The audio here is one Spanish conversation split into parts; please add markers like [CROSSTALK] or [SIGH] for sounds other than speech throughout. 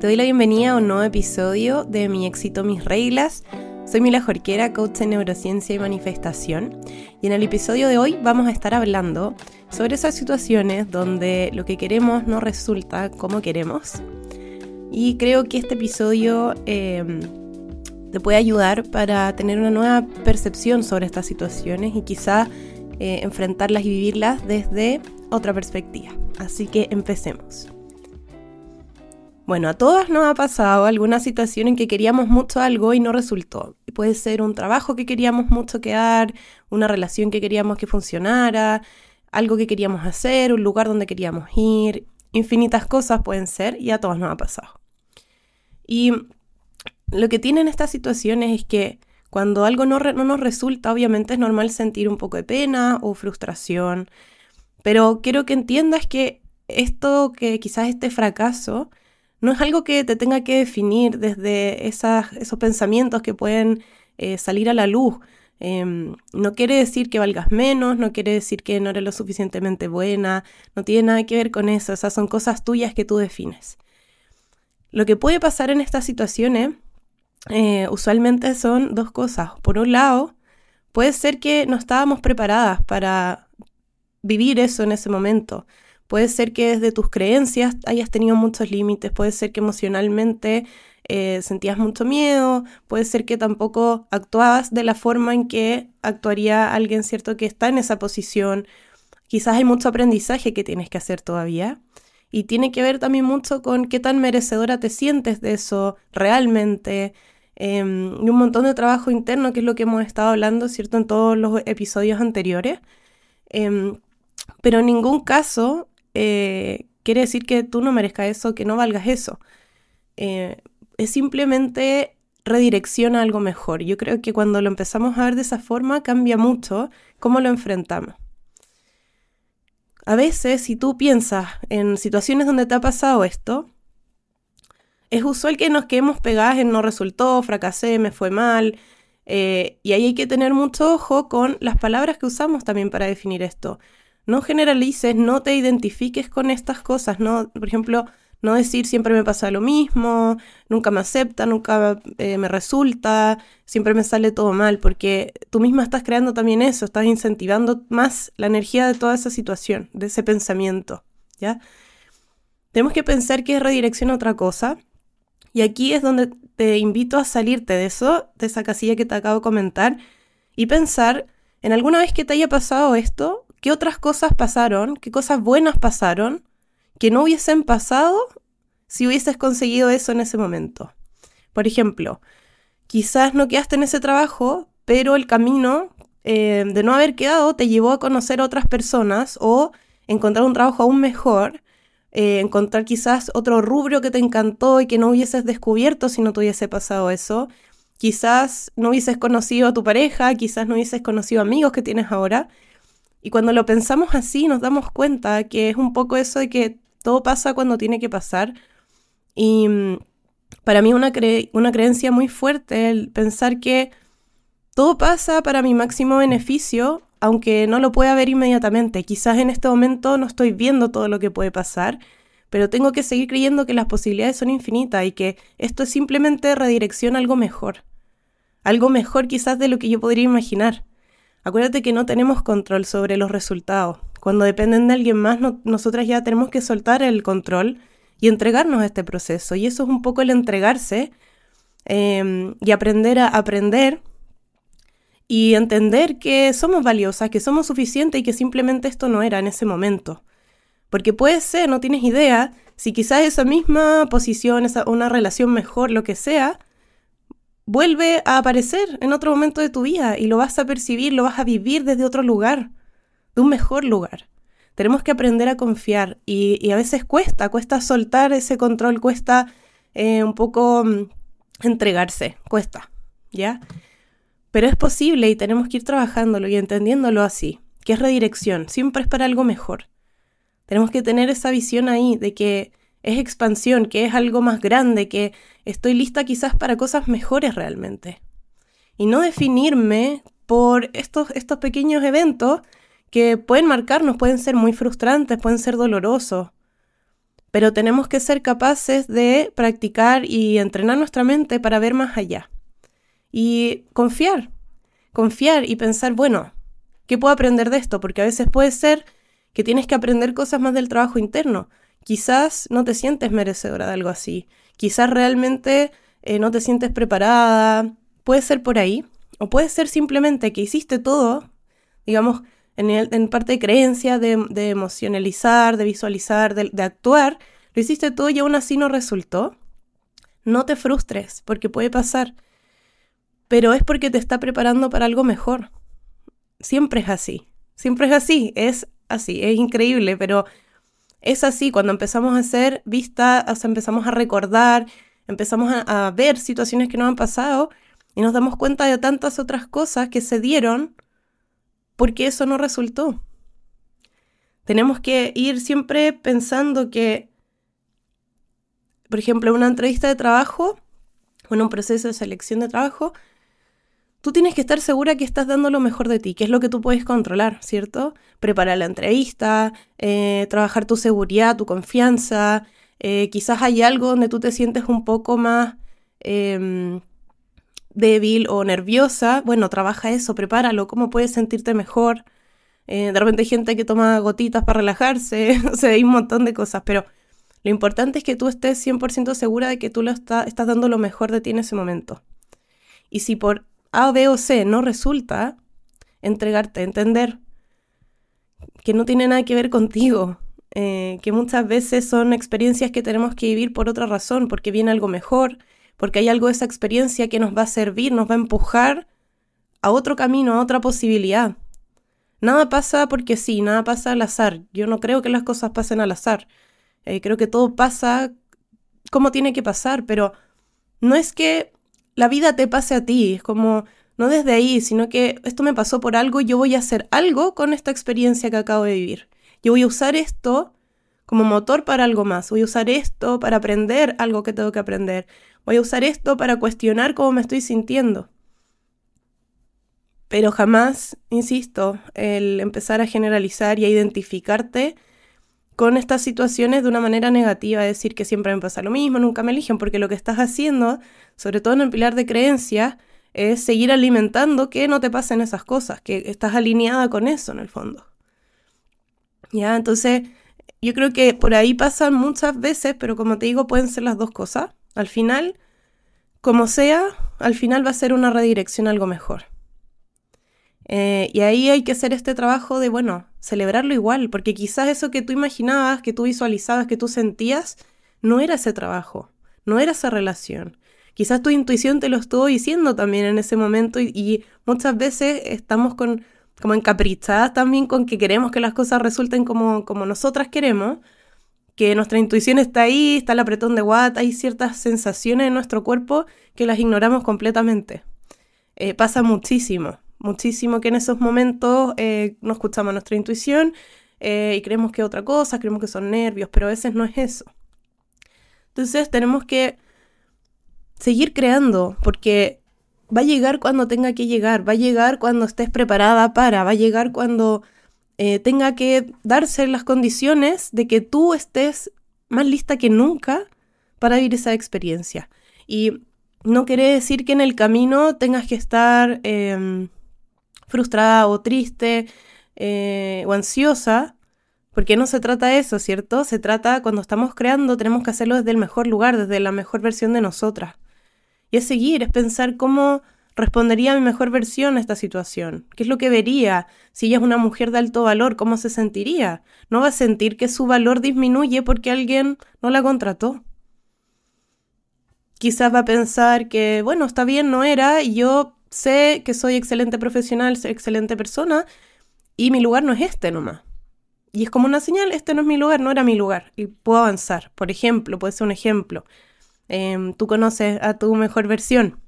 Te doy la bienvenida a un nuevo episodio de Mi éxito, mis reglas. Soy Mila Jorquera, coach en neurociencia y manifestación. Y en el episodio de hoy vamos a estar hablando sobre esas situaciones donde lo que queremos no resulta como queremos. Y creo que este episodio em, te puede ayudar para tener una nueva percepción sobre estas situaciones y quizá eh, enfrentarlas y vivirlas desde otra perspectiva. Así que empecemos. Bueno, a todas nos ha pasado alguna situación en que queríamos mucho algo y no resultó. Puede ser un trabajo que queríamos mucho quedar, una relación que queríamos que funcionara, algo que queríamos hacer, un lugar donde queríamos ir, infinitas cosas pueden ser y a todos nos ha pasado. Y lo que tienen estas situaciones es que cuando algo no, no nos resulta, obviamente es normal sentir un poco de pena o frustración, pero quiero que entiendas que esto, que quizás este fracaso, no es algo que te tenga que definir desde esos pensamientos que pueden eh, salir a la luz. Em, no quiere decir que valgas menos, no quiere decir que no eres lo suficientemente buena, no tiene nada que ver con eso, esas son cosas tuyas que tú defines. Lo que puede pasar en estas situaciones eh, usualmente son dos cosas. Por un lado, puede ser que no estábamos preparadas para vivir eso en ese momento. Puede ser que desde tus creencias hayas tenido muchos límites, puede ser que emocionalmente eh, sentías mucho miedo, puede ser que tampoco actuabas de la forma en que actuaría alguien, ¿cierto?, que está en esa posición. Quizás hay mucho aprendizaje que tienes que hacer todavía. Y tiene que ver también mucho con qué tan merecedora te sientes de eso realmente. Em, y un montón de trabajo interno, que es lo que hemos estado hablando, ¿cierto?, en todos los episodios anteriores. Em, pero en ningún caso eh, quiere decir que tú no merezcas eso, que no valgas eso. Eh, es simplemente redirecciona algo mejor. Yo creo que cuando lo empezamos a ver de esa forma cambia mucho cómo lo enfrentamos. A veces, si tú piensas en situaciones donde te ha pasado esto, es usual que nos quedemos pegadas en no resultó, fracasé, me fue mal. Eh, y ahí hay que tener mucho ojo con las palabras que usamos también para definir esto no generalices, no te identifiques con estas cosas, no, por ejemplo, no decir siempre me pasa lo mismo, nunca me acepta, nunca eh, me resulta, siempre me sale todo mal, porque tú misma estás creando también eso, estás incentivando más la energía de toda esa situación, de ese pensamiento, ¿ya? Tenemos que pensar que es redirección a otra cosa, y aquí es donde te invito a salirte de eso, de esa casilla que te acabo de comentar, y pensar en alguna vez que te haya pasado esto, qué otras cosas pasaron, qué cosas buenas pasaron, que no hubiesen pasado si hubieses conseguido eso en ese momento. Por ejemplo, quizás no quedaste en ese trabajo, pero el camino eh, de no haber quedado te llevó a conocer otras personas o encontrar un trabajo aún mejor, eh, encontrar quizás otro rubro que te encantó y que no hubieses descubierto si no te hubiese pasado eso. Quizás no hubieses conocido a tu pareja, quizás no hubieses conocido amigos que tienes ahora, y cuando lo pensamos así, nos damos cuenta que es un poco eso de que todo pasa cuando tiene que pasar. Y mm, para mí una, una creencia muy fuerte el pensar que todo pasa para mi máximo beneficio, aunque no lo pueda ver inmediatamente. Quizás en este momento no estoy viendo todo lo que puede pasar, pero tengo que seguir creyendo que las posibilidades son infinitas y que esto es simplemente redirección a algo mejor. Algo mejor quizás de lo que yo podría imaginar. Acuérdate que no tenemos control sobre los resultados. Cuando dependen de alguien más, nosotras ya tenemos que soltar el control y entregarnos a este proceso. Y eso es un poco el entregarse em, y aprender a aprender y entender que somos valiosas, que somos suficientes y que simplemente esto no era en ese momento. Porque puede ser, no tienes idea, si quizás esa misma posición, esa, una relación mejor, lo que sea, vuelve a aparecer en otro momento de tu vida y lo vas a percibir, lo vas a vivir desde otro lugar, de un mejor lugar. Tenemos que aprender a confiar y, a veces cuesta, cuesta soltar ese control, cuesta eh, un poco mm, entregarse, cuesta, ¿ya? Pero es posible y tenemos que ir trabajándolo y entendiéndolo así, que es redirección, siempre es para algo mejor. Tenemos que tener esa visión ahí de que es expansión, que es algo más grande, que estoy lista quizás para cosas mejores realmente. Y no definirme por estos, estos pequeños eventos que pueden marcarnos, pueden ser muy frustrantes, pueden ser dolorosos. pero tenemos que ser capaces de practicar y entrenar nuestra mente para ver más allá. Y confiar, confiar y pensar, bueno, ¿qué puedo aprender de esto? Porque a veces puede ser que tienes que aprender cosas más del trabajo interno. Quizás no te sientes merecedora de algo así. Quizás realmente eh, no te sientes preparada. Puede ser por ahí. O puede ser simplemente que hiciste todo, digamos, en, parte de creencia, de, emocionalizar, de visualizar, de, de actuar. Lo hiciste todo y aún así no resultó. No te frustres, porque puede pasar. Pero es porque te está preparando para algo mejor. Siempre es así. Siempre es así. Es así. Es increíble, pero es así. Cuando empezamos a hacer vista, empezamos a recordar, empezamos a, a ver situaciones que nos han pasado y nos damos cuenta de tantas otras cosas que se dieron porque eso no resultó. Tenemos que ir siempre pensando que, por ejemplo, una entrevista de trabajo o en un proceso de selección de trabajo, tú tienes que estar segura que estás dando lo mejor de ti, que es lo que tú puedes controlar, ¿cierto? Preparar la entrevista, eh, trabajar tu seguridad, tu confianza. Eh, quizás hay algo donde tú te sientes un poco más em, débil o nerviosa, bueno, trabaja eso, prepáralo, cómo puedes sentirte mejor. Eh, de repente hay gente que toma gotitas para relajarse, [LAUGHS] o sea, hay un montón de cosas, pero lo importante es que tú estés 100% segura de que tú lo estás dando lo mejor de ti en ese momento. Y si por A, B o C no resulta, entregarte, entender que no tiene nada que ver contigo, eh, que muchas veces son experiencias que tenemos que vivir por otra razón, porque viene algo mejor, porque hay algo de esa experiencia que nos va a servir, nos va a empujar a otro camino, a otra posibilidad. Nada pasa porque sí, nada pasa al azar. Yo no creo que las cosas pasen al azar. Eh, creo que todo pasa como tiene que pasar, pero no es que la vida te pase a ti, es como, no desde ahí, sino que esto me pasó por algo yo voy a hacer algo con esta experiencia que acabo de vivir. Yo voy a usar esto como motor para algo más, voy a usar esto para aprender algo que tengo que aprender, Voy a usar esto para cuestionar cómo me estoy sintiendo. Pero jamás, insisto, el empezar a generalizar y a identificarte con estas situaciones de una manera negativa, decir que siempre me pasa lo mismo, nunca me eligen, porque lo que estás haciendo, sobre todo en el pilar de creencias, es seguir alimentando que no te pasen esas cosas, que estás alineada con eso en el fondo. Ya, entonces yo creo que por ahí pasan muchas veces, pero como te digo, pueden ser las dos cosas. Al final, como sea, al final va a ser una redirección algo mejor. Eh, y ahí hay que hacer este trabajo de, bueno, celebrarlo igual, porque quizás eso que tú imaginabas, que tú visualizabas, que tú sentías, no era ese trabajo, no era esa relación. Quizás tu intuición te lo estuvo diciendo también en ese momento y, muchas veces estamos con, como encaprichadas también con que queremos que las cosas resulten como, como nosotras queremos, que nuestra intuición está ahí, está el apretón de Watt, hay ciertas sensaciones en nuestro cuerpo que las ignoramos completamente. Eh, pasa muchísimo, muchísimo que en esos momentos eh, no escuchamos nuestra intuición eh, y creemos que es otra cosa, creemos que son nervios, pero a veces no es eso. Entonces tenemos que seguir creando, porque va a llegar cuando tenga que llegar, va a llegar cuando estés preparada para, va a llegar cuando eh, tenga que darse las condiciones de que tú estés más lista que nunca para vivir esa experiencia. Y no quiere decir que en el camino tengas que estar em, frustrada o triste eh, o ansiosa, porque no se trata de eso, ¿cierto? Se trata, cuando estamos creando, tenemos que hacerlo desde el mejor lugar, desde la mejor versión de nosotras. Y es seguir, es pensar cómo respondería mi mejor versión a esta situación? ¿Qué es lo que vería? Si ella es una mujer de alto valor, ¿cómo se sentiría? No va a sentir que su valor disminuye porque alguien no la contrató. Quizás va a pensar que, bueno, está bien, no era, y yo sé que soy excelente profesional, soy excelente persona, y mi lugar no es este nomás. Y es como una señal, este no es mi lugar, no era mi lugar, y puedo avanzar. Por ejemplo, puede ser un ejemplo. Em, tú conoces a tu mejor versión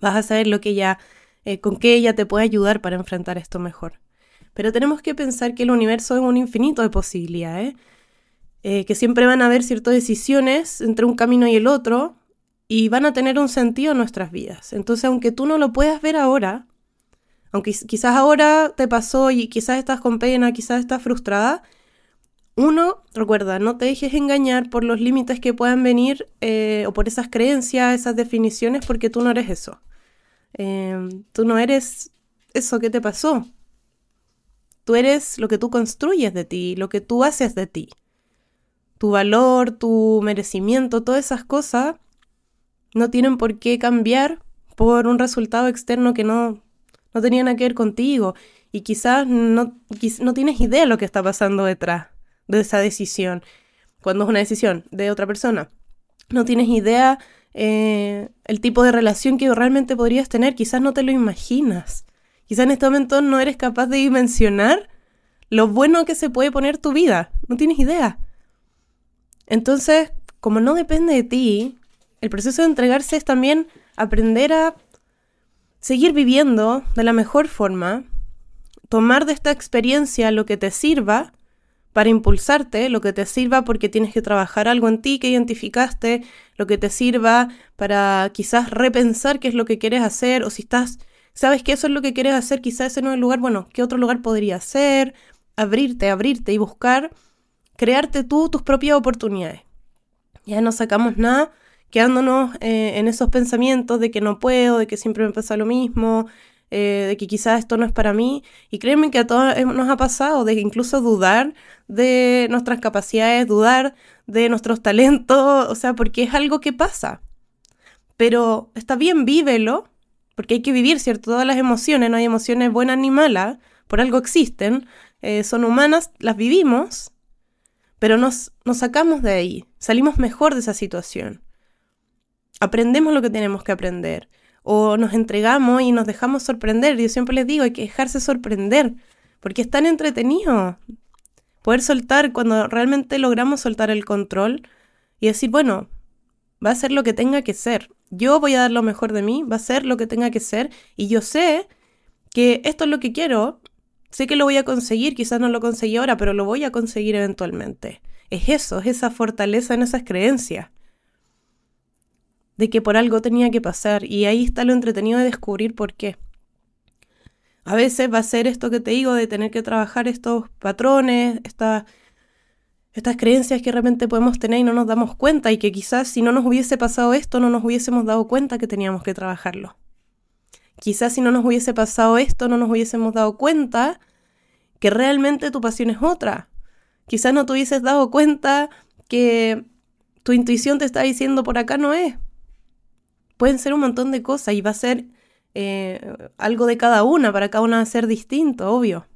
vas a saber lo que ella, eh, con qué ella te puede ayudar para enfrentar esto mejor. Pero tenemos que pensar que el universo es un infinito de posibilidades, eh, que siempre van a haber ciertas decisiones entre un camino y el otro y van a tener un sentido en nuestras vidas. Entonces, aunque tú no lo puedas ver ahora, aunque quizás ahora te pasó y quizás estás con pena, quizás estás frustrada, Uno, recuerda, no te dejes engañar por los límites que puedan venir eh, o por esas creencias, esas definiciones, porque tú no eres eso. Em, tú no eres eso que te pasó. Tú eres lo que tú construyes de ti, lo que tú haces de ti. Tu valor, tu merecimiento, todas esas cosas no tienen por qué cambiar por un resultado externo que no, no tenía nada que ver contigo. Y quizás no, no tienes idea de lo que está pasando detrás de esa decisión, cuando es una decisión de otra persona. No tienes idea eh, el tipo de relación que realmente podrías tener, quizás no te lo imaginas. Quizás en este momento no eres capaz de dimensionar lo bueno que se puede poner tu vida, no tienes idea. Entonces, como no depende de ti, el proceso de entregarse es también aprender a seguir viviendo de la mejor forma, tomar de esta experiencia lo que te sirva para impulsarte, lo que te sirva porque tienes que trabajar algo en ti que identificaste, lo que te sirva para quizás repensar qué es lo que quieres hacer, o si estás, sabes que eso es lo que quieres hacer, quizás ese no es el lugar, bueno, ¿qué otro lugar podría ser? Abrirte, abrirte y buscar, crearte tú tus propias oportunidades. Ya no sacamos nada quedándonos eh, en esos pensamientos de que no puedo, de que siempre me pasa lo mismo, eh, de que quizás esto no es para mí. Y créeme que a todos nos ha pasado de incluso dudar de nuestras capacidades, dudar de nuestros talentos, o sea, porque es algo que pasa. Pero está bien, vívelo, porque hay que vivir, ¿cierto? Todas las emociones, no hay emociones buenas ni malas, por algo existen, eh, son humanas, las vivimos, pero nos, nos sacamos de ahí, salimos mejor de esa situación. Aprendemos lo que tenemos que aprender o nos entregamos y nos dejamos sorprender. Yo siempre les digo, hay que dejarse sorprender, porque es tan entretenido poder soltar cuando realmente logramos soltar el control y decir, bueno, va a ser lo que tenga que ser. Yo voy a dar lo mejor de mí, va a ser lo que tenga que ser y yo sé que esto es lo que quiero, sé que lo voy a conseguir, quizás no lo conseguí ahora, pero lo voy a conseguir eventualmente. Es eso, es esa fortaleza en esas creencias de que por algo tenía que pasar y ahí está lo entretenido de descubrir por qué. A veces va a ser esto que te digo de tener que trabajar estos patrones, estas creencias que realmente podemos tener y no nos damos cuenta y que quizás si no nos hubiese pasado esto no nos hubiésemos dado cuenta que teníamos que trabajarlo. Quizás si no nos hubiese pasado esto no nos hubiésemos dado cuenta que realmente tu pasión es otra. Quizás no te hubieses dado cuenta que tu intuición te está diciendo por acá no es, pueden ser un montón de cosas y va a ser eh, algo de cada una, para cada una va a ser distinto, obvio.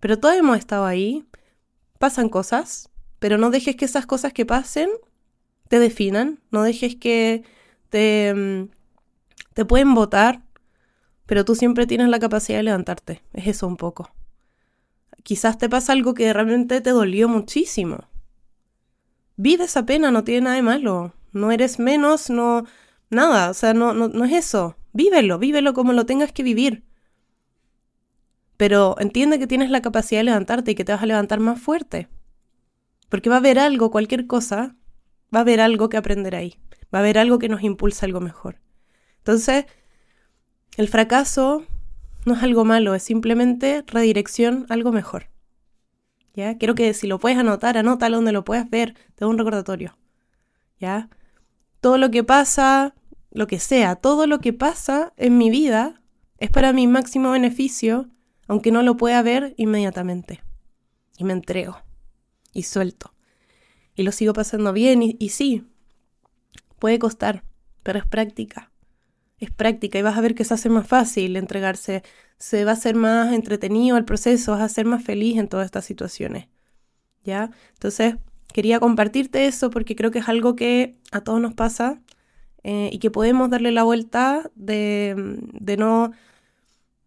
Pero todos hemos estado ahí, pasan cosas, pero no dejes que esas cosas que pasen te definan, no dejes que te, mm, te pueden votar, pero tú siempre tienes la capacidad de levantarte, es eso un poco. Quizás te pasa algo que realmente te dolió muchísimo. Vive esa pena, no tiene nada de malo. No eres menos, no, Nada, o sea, no, no, no es eso. Vívelo, vívelo como lo tengas que vivir. Pero entiende que tienes la capacidad de levantarte y que te vas a levantar más fuerte. Porque va a haber algo, cualquier cosa, va a haber algo que aprender ahí. Va a haber algo que nos impulsa algo mejor. Entonces, el fracaso no es algo malo, es simplemente redirección a algo mejor. ¿Ya? Quiero que si lo puedes anotar, anótalo donde lo puedas ver, te doy un recordatorio. ¿Ya? Todo lo que pasa lo que sea, todo lo que pasa en mi vida es para mi máximo beneficio, aunque no lo pueda ver inmediatamente. Y me entrego y suelto. Y lo sigo pasando bien y, sí, puede costar, pero es práctica. Es práctica y vas a ver que se hace más fácil entregarse, se va a hacer más entretenido el proceso, vas a ser más feliz en todas estas situaciones. ¿Ya? Entonces, quería compartirte eso porque creo que es algo que a todos nos pasa eh, y que podemos darle la vuelta de, no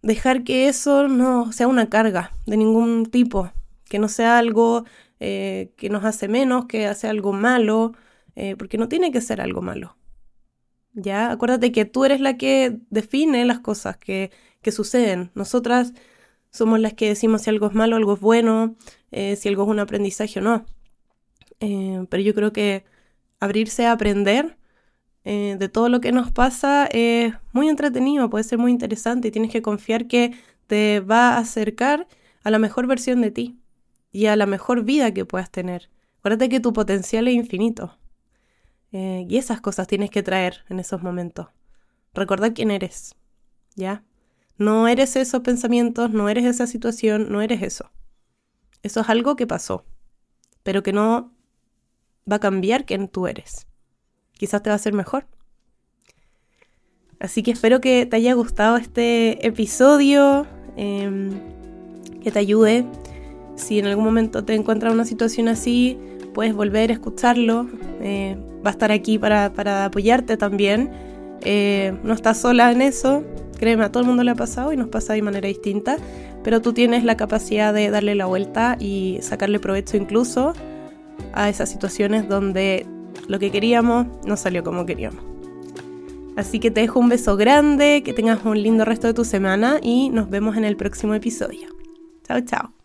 dejar que eso no sea una carga de ningún tipo, que no sea algo eh, que nos hace menos, que hace algo malo, eh, porque no tiene que ser algo malo. ¿Ya? Acuérdate que tú eres la que define las cosas que, que suceden. Nosotras somos las que decimos si algo es malo, algo es bueno, si algo es un aprendizaje o no. Pero yo creo que abrirse a aprender eh, de todo lo que nos pasa es muy entretenido, puede ser muy interesante y tienes que confiar que te va a acercar a la mejor versión de ti. y a la mejor vida que puedas tener. Acuérdate que tu potencial es infinito. Eh, y esas cosas tienes que traer en esos momentos. Recordar quién eres, ¿ya? No eres esos pensamientos, no eres esa situación, no eres eso. Eso es algo que pasó, pero que no va a cambiar quién tú eres. Quizás te va a hacer mejor. Así que espero que te haya gustado este episodio, em, que te ayude. Si en algún momento te encuentras en una situación así, puedes volver a escucharlo. Eh, va a estar aquí para, apoyarte también. Eh, no estás sola en eso. Créeme, a todo el mundo le ha pasado y nos pasa de manera distinta. Pero tú tienes la capacidad de darle la vuelta y sacarle provecho incluso a esas situaciones donde lo que queríamos no salió como queríamos. Así que te dejo un beso grande, que tengas un lindo resto de tu semana y nos vemos en el próximo episodio. Chao, chao.